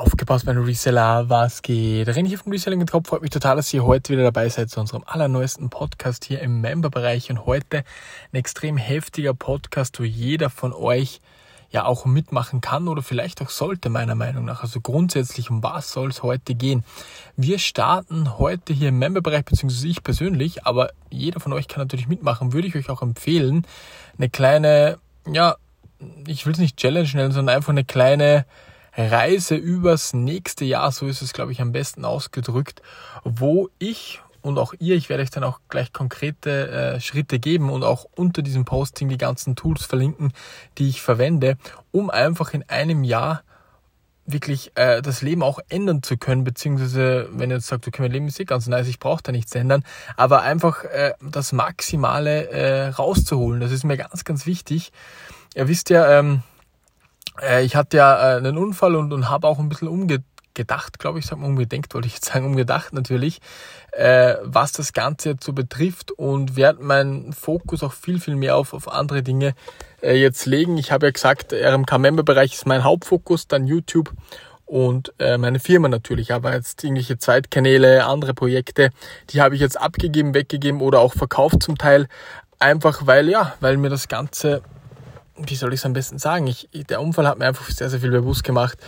Aufgepasst, meine Reseller, was geht? René hier vom Reselling Kopf. Freut mich total, dass ihr heute wieder dabei seid zu unserem allerneuesten Podcast hier im Member-Bereich. Und heute ein extrem heftiger Podcast, wo jeder von euch ja auch mitmachen kann oder vielleicht auch sollte, meiner Meinung nach. Also grundsätzlich, um was soll es heute gehen? Wir starten heute hier im Member-Bereich, beziehungsweise ich persönlich, aber jeder von euch kann natürlich mitmachen, würde ich euch auch empfehlen, eine kleine, ja, ich will es nicht Challenge nennen, sondern einfach eine kleine Reise übers nächste Jahr, so ist es, glaube ich, am besten ausgedrückt, wo ich und auch ihr, ich werde euch dann auch gleich konkrete äh, Schritte geben und auch unter diesem Posting die ganzen Tools verlinken, die ich verwende, um einfach in einem Jahr wirklich äh, das Leben auch ändern zu können, beziehungsweise wenn ihr jetzt sagt, okay, mein Leben ist eh ganz nice, ich brauche da nichts ändern, aber einfach äh, das Maximale äh, rauszuholen, das ist mir ganz, ganz wichtig. Ihr wisst ja, ähm, äh, ich hatte ja äh, einen Unfall und, und habe auch ein bisschen umgedacht, glaube ich, sagen umgedenkt, wollte ich jetzt sagen, umgedacht natürlich, äh, was das Ganze jetzt so betrifft und werde meinen Fokus auch viel, viel mehr auf, auf andere Dinge äh, jetzt legen. Ich habe ja gesagt, RMK-Member-Bereich ist mein Hauptfokus, dann YouTube und äh, meine Firma natürlich, aber jetzt irgendwelche Zweitkanäle, andere Projekte, die habe ich jetzt abgegeben, weggegeben oder auch verkauft zum Teil, einfach weil ja, weil mir das Ganze wie soll ich es am besten sagen? Ich, der Unfall hat mir einfach sehr, sehr viel bewusst gemacht.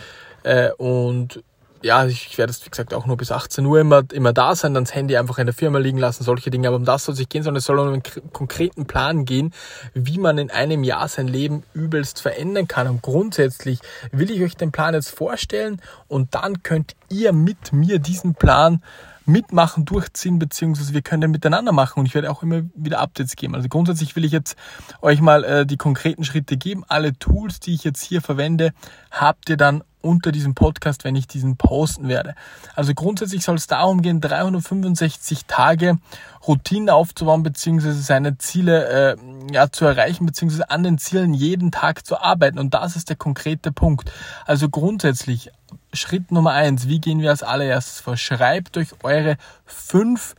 Äh, und ja, ich werde es, wie gesagt, auch nur bis 18 Uhr immer, immer da sein, dann das Handy einfach in der Firma liegen lassen, solche Dinge. Aber um das soll es nicht gehen, sondern es soll um einen konkreten Plan gehen, wie man in einem Jahr sein Leben übelst verändern kann. Und grundsätzlich will ich euch den Plan jetzt vorstellen und dann könnt ihr mit mir diesen Plan mitmachen, durchziehen, beziehungsweise wir können miteinander machen und ich werde auch immer wieder Updates geben. Also grundsätzlich will ich jetzt euch mal äh, die konkreten Schritte geben. Alle Tools, die ich jetzt hier verwende, habt ihr dann unter diesem Podcast, wenn ich diesen posten werde. Also grundsätzlich soll es darum gehen, 365 Tage Routinen aufzubauen, beziehungsweise seine Ziele äh, ja, zu erreichen, beziehungsweise an den Zielen jeden Tag zu arbeiten. Und das ist der konkrete Punkt. Also grundsätzlich Schritt Nummer eins, wie gehen wir als allererstes vor? Schreibt euch eure fünf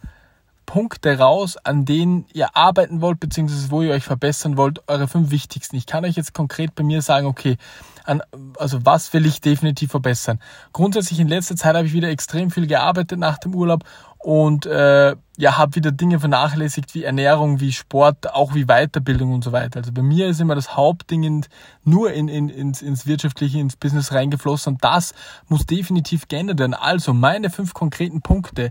Punkte raus, an denen ihr arbeiten wollt, beziehungsweise wo ihr euch verbessern wollt, eure fünf wichtigsten. Ich kann euch jetzt konkret bei mir sagen, okay, an, also was will ich definitiv verbessern? Grundsätzlich in letzter Zeit habe ich wieder extrem viel gearbeitet nach dem Urlaub und äh, ja, habe wieder Dinge vernachlässigt wie Ernährung, wie Sport, auch wie Weiterbildung und so weiter. Also bei mir ist immer das Hauptding in, nur in, in, ins, ins Wirtschaftliche, ins Business reingeflossen und das muss definitiv geändert werden. Also meine fünf konkreten Punkte.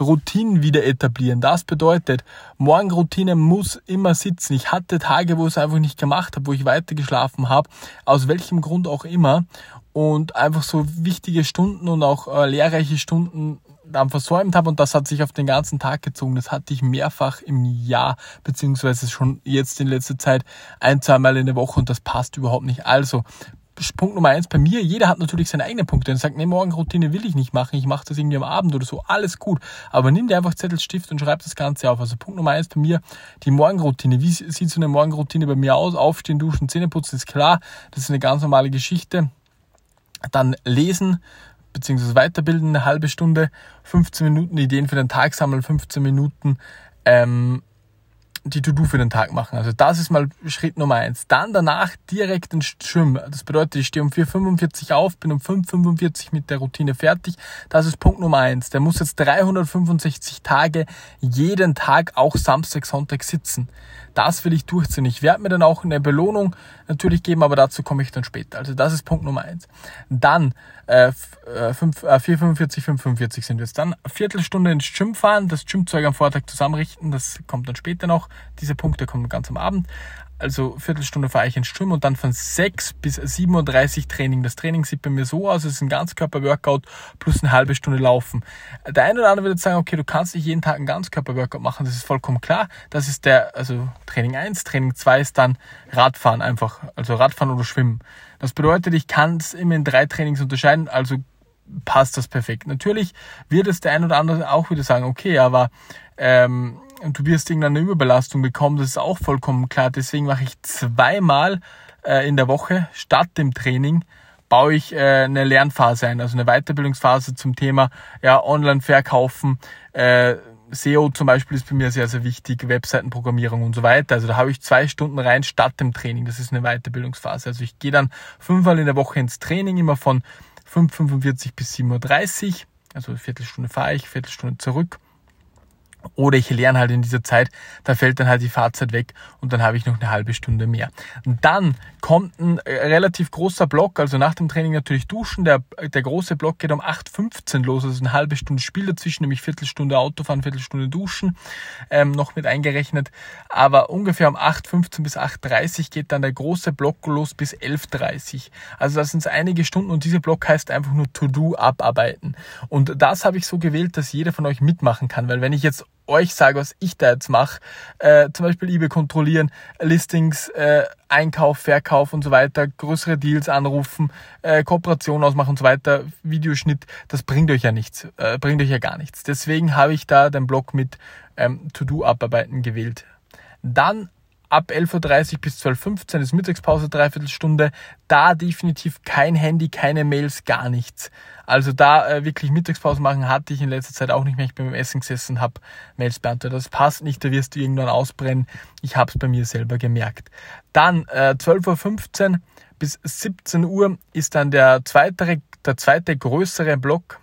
Routinen wieder etablieren. Das bedeutet, Morgenroutine muss immer sitzen. Ich hatte Tage, wo ich es einfach nicht gemacht habe, wo ich weiter geschlafen habe, aus welchem Grund auch immer. Und einfach so wichtige Stunden und auch äh, lehrreiche Stunden dann versäumt habe und das hat sich auf den ganzen Tag gezogen. Das hatte ich mehrfach im Jahr, beziehungsweise schon jetzt in letzter Zeit ein, zweimal in der Woche und das passt überhaupt nicht. Also Punkt Nummer eins bei mir, jeder hat natürlich seine eigenen Punkte. Und sagt, nee, Morgenroutine will ich nicht machen, ich mache das irgendwie am Abend oder so, alles gut. Aber nimm dir einfach Zettel, Stift und schreib das Ganze auf. Also Punkt Nummer eins bei mir, die Morgenroutine. Wie sieht so eine Morgenroutine bei mir aus? Aufstehen, duschen, Zähne putzen, ist klar. Das ist eine ganz normale Geschichte. Dann lesen, beziehungsweise weiterbilden, eine halbe Stunde, 15 Minuten Ideen für den Tag sammeln, 15 Minuten ähm, die To-Do für den Tag machen. Also das ist mal Schritt Nummer eins. Dann danach direkt ins Schwimmen. Das bedeutet, ich stehe um 4.45 auf, bin um 5.45 mit der Routine fertig. Das ist Punkt Nummer eins. Der muss jetzt 365 Tage jeden Tag auch Samstag, Sonntag sitzen. Das will ich durchziehen. Ich werde mir dann auch eine Belohnung natürlich geben, aber dazu komme ich dann später. Also das ist Punkt Nummer eins. Dann äh, 5, äh, 4,45, 5,45 sind wir jetzt. Dann Viertelstunde ins Gym fahren, das Gymzeug am Vortag zusammenrichten, das kommt dann später noch. Diese Punkte kommen ganz am Abend also Viertelstunde fahre ich ins Schwimmen und dann von 6 bis 7.30 Uhr Training. Das Training sieht bei mir so aus, es ist ein Ganzkörper-Workout plus eine halbe Stunde Laufen. Der eine oder andere würde sagen, okay, du kannst nicht jeden Tag ein Ganzkörper-Workout machen, das ist vollkommen klar. Das ist der, also Training 1, Training 2 ist dann Radfahren einfach, also Radfahren oder Schwimmen. Das bedeutet, ich kann es immer in drei Trainings unterscheiden, also passt das perfekt. Natürlich wird es der ein oder andere auch wieder sagen, okay, aber ähm, du wirst irgendeine Überbelastung bekommen, das ist auch vollkommen klar. Deswegen mache ich zweimal äh, in der Woche statt dem Training baue ich äh, eine Lernphase ein, also eine Weiterbildungsphase zum Thema ja, Online-Verkaufen. Äh, SEO zum Beispiel ist bei mir sehr, sehr wichtig, Webseitenprogrammierung und so weiter. Also da habe ich zwei Stunden rein statt dem Training. Das ist eine Weiterbildungsphase. Also ich gehe dann fünfmal in der Woche ins Training, immer von 5.45 bis 7.30 Uhr. Also Viertelstunde fahre ich, Viertelstunde zurück. Oder ich lerne halt in dieser Zeit, da fällt dann halt die Fahrzeit weg und dann habe ich noch eine halbe Stunde mehr. Dann kommt ein äh, relativ großer Block, also nach dem Training natürlich duschen. Der, der große Block geht um 8.15 los, also eine halbe Stunde Spiel dazwischen, nämlich Viertelstunde Autofahren, Viertelstunde Duschen, ähm, noch mit eingerechnet. Aber ungefähr um 8.15 bis 8.30 geht dann der große Block los bis 11.30. Also das sind einige Stunden und dieser Block heißt einfach nur To-Do abarbeiten. Und das habe ich so gewählt, dass jeder von euch mitmachen kann, weil wenn ich jetzt euch sage, was ich da jetzt mache, äh, zum Beispiel eBay kontrollieren, Listings, äh, Einkauf, Verkauf und so weiter, größere Deals anrufen, äh, Kooperation ausmachen und so weiter, Videoschnitt, das bringt euch ja nichts, äh, bringt euch ja gar nichts. Deswegen habe ich da den Blog mit ähm, To-Do-Abarbeiten gewählt. Dann ab 11.30 Uhr bis 12.15 Uhr ist Mittagspause, dreiviertel Stunde. Da definitiv kein Handy, keine Mails, gar nichts. Also da äh, wirklich Mittagspause machen hatte ich in letzter Zeit auch nicht mehr. Ich bin beim Essen gesessen und habe Mails beantwortet. Das passt nicht, da wirst du irgendwann ausbrennen. Ich habe es bei mir selber gemerkt. Dann äh, 12.15 Uhr bis 17 Uhr ist dann der zweite, der zweite größere Block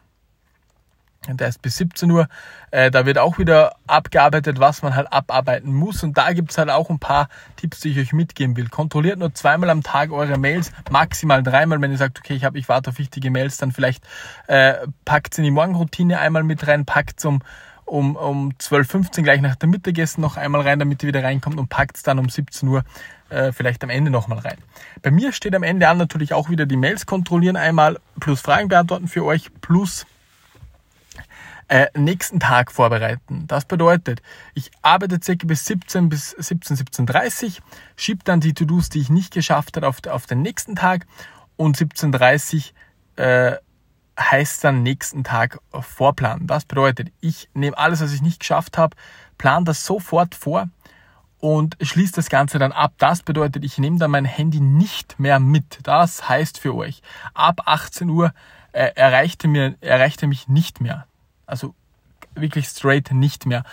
der ist bis 17 Uhr. Äh, da wird auch wieder abgearbeitet, was man halt abarbeiten muss. Und da gibt's halt auch ein paar Tipps, die ich euch mitgeben will. Kontrolliert nur zweimal am Tag eure Mails, maximal dreimal. Wenn ihr sagt, okay, ich, hab, ich warte auf wichtige Mails, dann vielleicht äh, packt in die Morgenroutine einmal mit rein, packt um um, um 12.15 Uhr gleich nach dem Mittagessen noch einmal rein, damit ihr wieder reinkommt und packt dann um 17 Uhr äh, vielleicht am Ende nochmal rein. Bei mir steht am Ende an natürlich auch wieder die Mails kontrollieren einmal, plus Fragen beantworten für euch, plus äh, nächsten Tag vorbereiten. Das bedeutet, ich arbeite circa bis 17 bis 17, 17.30 schiebe dann die To-Dos, die ich nicht geschafft habe, auf, auf den nächsten Tag und 17.30 äh, heißt dann nächsten Tag vorplanen. Das bedeutet, ich nehme alles, was ich nicht geschafft habe, plane das sofort vor und schließe das Ganze dann ab. Das bedeutet, ich nehme dann mein Handy nicht mehr mit. Das heißt für euch, ab 18 Uhr äh, erreichte, mir, erreichte mich nicht mehr. Also wirklich straight nicht mehr.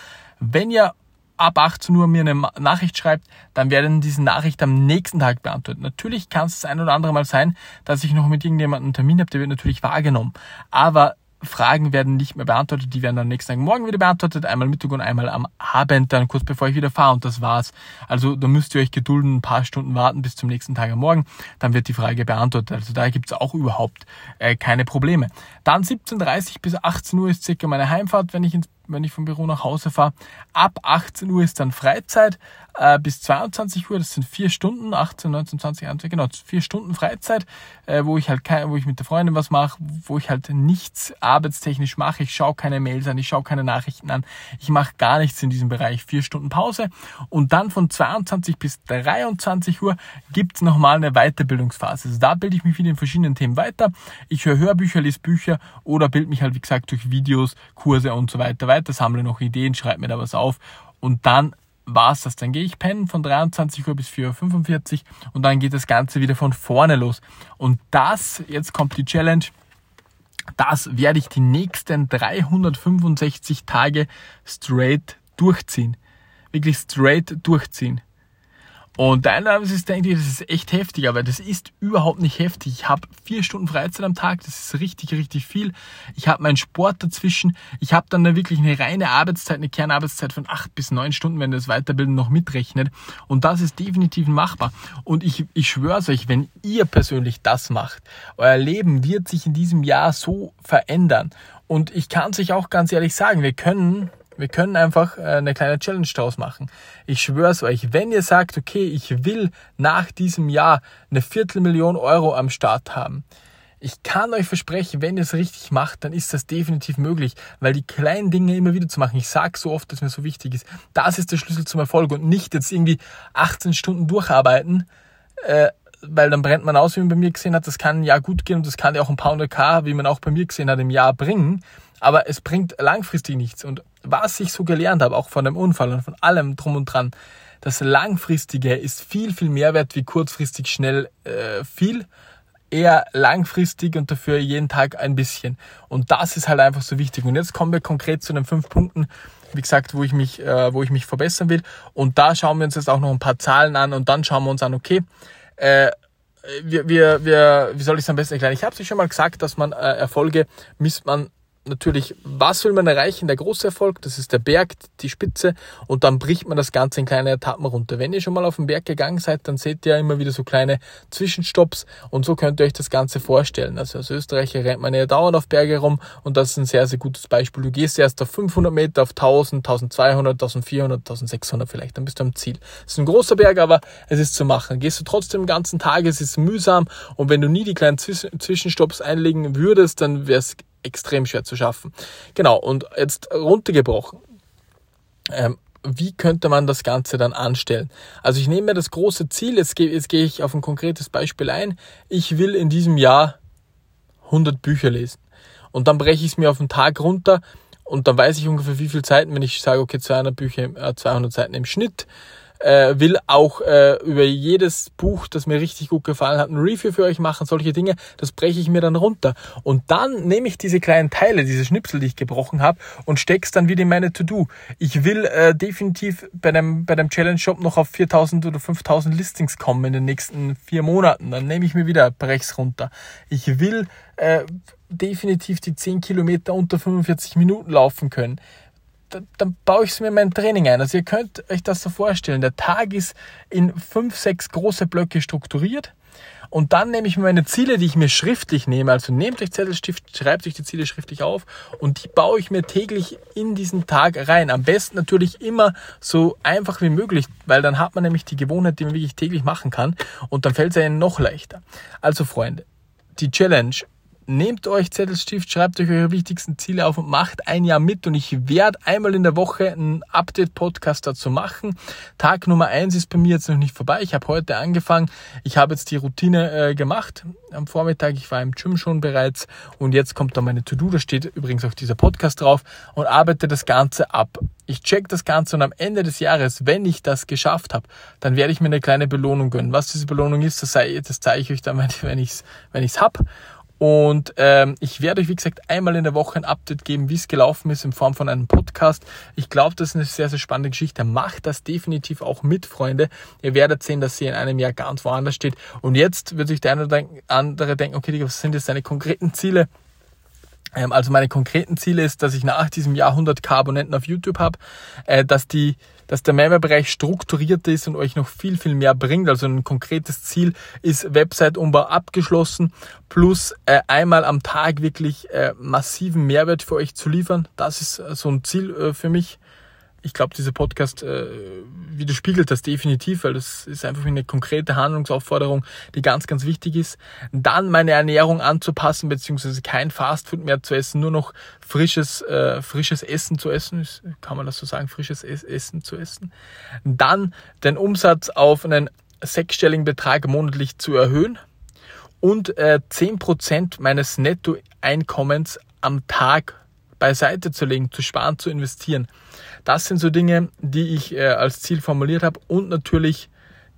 Wenn ihr ab 18 Uhr mir eine Nachricht schreibt, dann werden diese Nachricht am nächsten Tag beantwortet. Natürlich kann es das ein oder andere Mal sein, dass ich noch mit irgendjemandem einen Termin habe, der wird natürlich wahrgenommen. Aber Fragen werden nicht mehr beantwortet, die werden dann nächsten Tag morgen wieder beantwortet, einmal Mittag und einmal am Abend, dann kurz bevor ich wieder fahre und das war's. Also da müsst ihr euch gedulden, ein paar Stunden warten bis zum nächsten Tag am Morgen, dann wird die Frage beantwortet. Also da gibt's auch überhaupt äh, keine Probleme. Dann 17.30 bis 18 Uhr ist circa meine Heimfahrt, wenn ich ins wenn ich vom Büro nach Hause fahre. Ab 18 Uhr ist dann Freizeit äh, bis 22 Uhr, das sind vier Stunden, 18, 19, 20, 21, genau, vier Stunden Freizeit, äh, wo ich halt kein, wo ich mit der Freundin was mache, wo ich halt nichts arbeitstechnisch mache. Ich schaue keine Mails an, ich schaue keine Nachrichten an, ich mache gar nichts in diesem Bereich. Vier Stunden Pause und dann von 22 bis 23 Uhr gibt's nochmal eine Weiterbildungsphase. Also da bilde ich mich wieder in verschiedenen Themen weiter. Ich höre Hörbücher, lese Bücher oder bilde mich halt, wie gesagt, durch Videos, Kurse und so weiter weiter, sammle noch Ideen, schreibe mir da was auf und dann war's das. Dann gehe ich pennen von 23 Uhr bis 4.45 Uhr und dann geht das Ganze wieder von vorne los. Und das, jetzt kommt die Challenge, das werde ich die nächsten 365 Tage straight durchziehen. Wirklich straight durchziehen. Und ist, denkt ihr, das ist echt heftig, aber das ist überhaupt nicht heftig. Ich habe vier Stunden Freizeit am Tag, das ist richtig, richtig viel. Ich habe meinen Sport dazwischen. Ich habe dann wirklich eine reine Arbeitszeit, eine Kernarbeitszeit von acht bis neun Stunden, wenn das Weiterbilden noch mitrechnet. Und das ist definitiv machbar. Und ich, ich schwöre euch, wenn ihr persönlich das macht, euer Leben wird sich in diesem Jahr so verändern. Und ich kann es euch auch ganz ehrlich sagen, wir können wir können einfach äh, eine kleine Challenge draus machen. Ich schwör's euch, wenn ihr sagt, okay, ich will nach diesem Jahr eine Viertelmillion Euro am Start haben, ich kann euch versprechen, wenn ihr es richtig macht, dann ist das definitiv möglich, weil die kleinen Dinge immer wieder zu machen, ich sage so oft, dass mir so wichtig ist, das ist der Schlüssel zum Erfolg und nicht jetzt irgendwie 18 Stunden durcharbeiten, äh, weil dann brennt man aus, wie man bei mir gesehen hat, das kann ein Jahr gut gehen und das kann ja auch ein paar hundert K, wie man auch bei mir gesehen hat, im Jahr bringen, aber es bringt langfristig nichts und was ich so gelernt habe, auch von dem Unfall und von allem drum und dran, das Langfristige ist viel, viel mehr wert wie kurzfristig schnell äh, viel. Eher langfristig und dafür jeden Tag ein bisschen. Und das ist halt einfach so wichtig. Und jetzt kommen wir konkret zu den fünf Punkten, wie gesagt, wo ich mich, äh, wo ich mich verbessern will. Und da schauen wir uns jetzt auch noch ein paar Zahlen an und dann schauen wir uns an, okay, äh, wir, wir, wir, wie soll ich es am besten erklären? Ich habe es schon mal gesagt, dass man äh, Erfolge misst man natürlich, was will man erreichen? Der große Erfolg, das ist der Berg, die Spitze und dann bricht man das Ganze in kleine Etappen runter. Wenn ihr schon mal auf den Berg gegangen seid, dann seht ihr immer wieder so kleine Zwischenstopps und so könnt ihr euch das Ganze vorstellen. Also als Österreicher rennt man ja dauernd auf Berge rum und das ist ein sehr, sehr gutes Beispiel. Du gehst erst auf 500 Meter, auf 1000, 1200, 1400, 1600 vielleicht, dann bist du am Ziel. Es ist ein großer Berg, aber es ist zu machen. Gehst du trotzdem den ganzen Tag, es ist mühsam und wenn du nie die kleinen Zwischenstopps einlegen würdest, dann wäre es extrem schwer zu schaffen. Genau, und jetzt runtergebrochen. Ähm, wie könnte man das Ganze dann anstellen? Also ich nehme mir das große Ziel, jetzt gehe, jetzt gehe ich auf ein konkretes Beispiel ein. Ich will in diesem Jahr 100 Bücher lesen. Und dann breche ich es mir auf den Tag runter und dann weiß ich ungefähr wie viel Zeiten, wenn ich sage, okay, 200 Bücher, 200 äh, Seiten im Schnitt, äh, will auch äh, über jedes Buch, das mir richtig gut gefallen hat, ein Review für euch machen, solche Dinge, das breche ich mir dann runter. Und dann nehme ich diese kleinen Teile, diese Schnipsel, die ich gebrochen habe, und stecke es dann wieder in meine To-Do. Ich will äh, definitiv bei dem, bei dem Challenge Shop noch auf 4000 oder 5000 Listings kommen in den nächsten vier Monaten. Dann nehme ich mir wieder, brech's runter. Ich will äh, definitiv die 10 Kilometer unter 45 Minuten laufen können dann baue ich es mir in mein Training ein. Also ihr könnt euch das so vorstellen. Der Tag ist in fünf, sechs große Blöcke strukturiert. Und dann nehme ich mir meine Ziele, die ich mir schriftlich nehme. Also nehmt euch Zettelstift, schreibt euch die Ziele schriftlich auf und die baue ich mir täglich in diesen Tag rein. Am besten natürlich immer so einfach wie möglich, weil dann hat man nämlich die Gewohnheit, die man wirklich täglich machen kann und dann fällt es einem noch leichter. Also Freunde, die Challenge nehmt euch Zettelstift, schreibt euch eure wichtigsten Ziele auf und macht ein Jahr mit. Und ich werde einmal in der Woche einen Update-Podcast dazu machen. Tag Nummer eins ist bei mir jetzt noch nicht vorbei. Ich habe heute angefangen. Ich habe jetzt die Routine äh, gemacht am Vormittag. Ich war im Gym schon bereits und jetzt kommt dann meine To-Do. Da steht übrigens auch dieser Podcast drauf und arbeite das Ganze ab. Ich check das Ganze und am Ende des Jahres, wenn ich das geschafft habe, dann werde ich mir eine kleine Belohnung gönnen. Was diese Belohnung ist, das, sei, das zeige ich euch dann, wenn ich es wenn ich's hab. Und ähm, ich werde euch, wie gesagt, einmal in der Woche ein Update geben, wie es gelaufen ist in Form von einem Podcast. Ich glaube, das ist eine sehr, sehr spannende Geschichte. Macht das definitiv auch mit, Freunde. Ihr werdet sehen, dass sie in einem Jahr ganz woanders steht. Und jetzt wird sich der eine oder andere denken, okay, was sind jetzt deine konkreten Ziele? Ähm, also meine konkreten Ziele ist, dass ich nach diesem Jahr 100k Abonnenten auf YouTube habe, äh, dass die dass der Mehrwertbereich strukturiert ist und euch noch viel, viel mehr bringt. Also ein konkretes Ziel ist Website-Umbau abgeschlossen, plus äh, einmal am Tag wirklich äh, massiven Mehrwert für euch zu liefern. Das ist so ein Ziel für mich ich glaube, dieser Podcast äh, widerspiegelt das definitiv, weil das ist einfach eine konkrete Handlungsaufforderung, die ganz, ganz wichtig ist. Dann meine Ernährung anzupassen, beziehungsweise kein Fastfood mehr zu essen, nur noch frisches, äh, frisches Essen zu essen, kann man das so sagen, frisches Essen zu essen. Dann den Umsatz auf einen sechsstelligen Betrag monatlich zu erhöhen und äh, 10% meines Nettoeinkommens am Tag beiseite zu legen, zu sparen, zu investieren. Das sind so Dinge, die ich äh, als Ziel formuliert habe und natürlich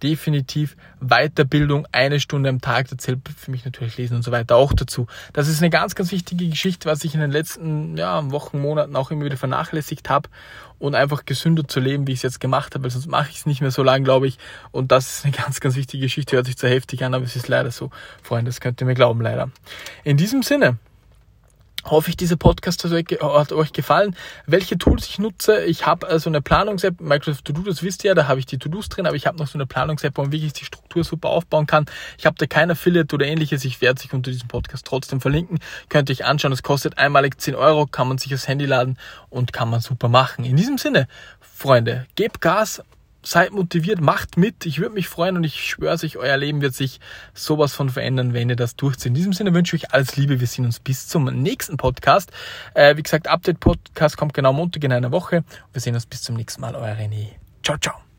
definitiv Weiterbildung, eine Stunde am Tag, da zählt für mich natürlich Lesen und so weiter auch dazu. Das ist eine ganz, ganz wichtige Geschichte, was ich in den letzten ja, Wochen, Monaten auch immer wieder vernachlässigt habe und einfach gesünder zu leben, wie ich es jetzt gemacht habe, weil sonst mache ich es nicht mehr so lange, glaube ich. Und das ist eine ganz, ganz wichtige Geschichte, hört sich zu heftig an, aber es ist leider so. Freunde, das könnt ihr mir glauben, leider. In diesem Sinne, hoffe ich, dieser Podcast hat euch gefallen. Welche Tools ich nutze, ich habe also eine Planungs-App, Microsoft To-Do, das wisst ihr ja, da habe ich die To-Dos drin, aber ich habe noch so eine Planungs-App, wo man wirklich die Struktur super aufbauen kann. Ich habe da kein Affiliate oder ähnliches, ich werde sich unter diesem Podcast trotzdem verlinken. Könnt ihr euch anschauen, es kostet einmalig 10 Euro, kann man sich aufs Handy laden und kann man super machen. In diesem Sinne, Freunde, gebt Gas, seid motiviert, macht mit. Ich würde mich freuen und ich schwöre euch, euer Leben wird sich sowas von verändern, wenn ihr das durchzieht. In diesem Sinne wünsche ich euch alles Liebe. Wir sehen uns bis zum nächsten Podcast. Äh, wie gesagt, Update-Podcast kommt genau Montag in einer Woche. Wir sehen uns bis zum nächsten Mal. Euer René. Ciao, ciao.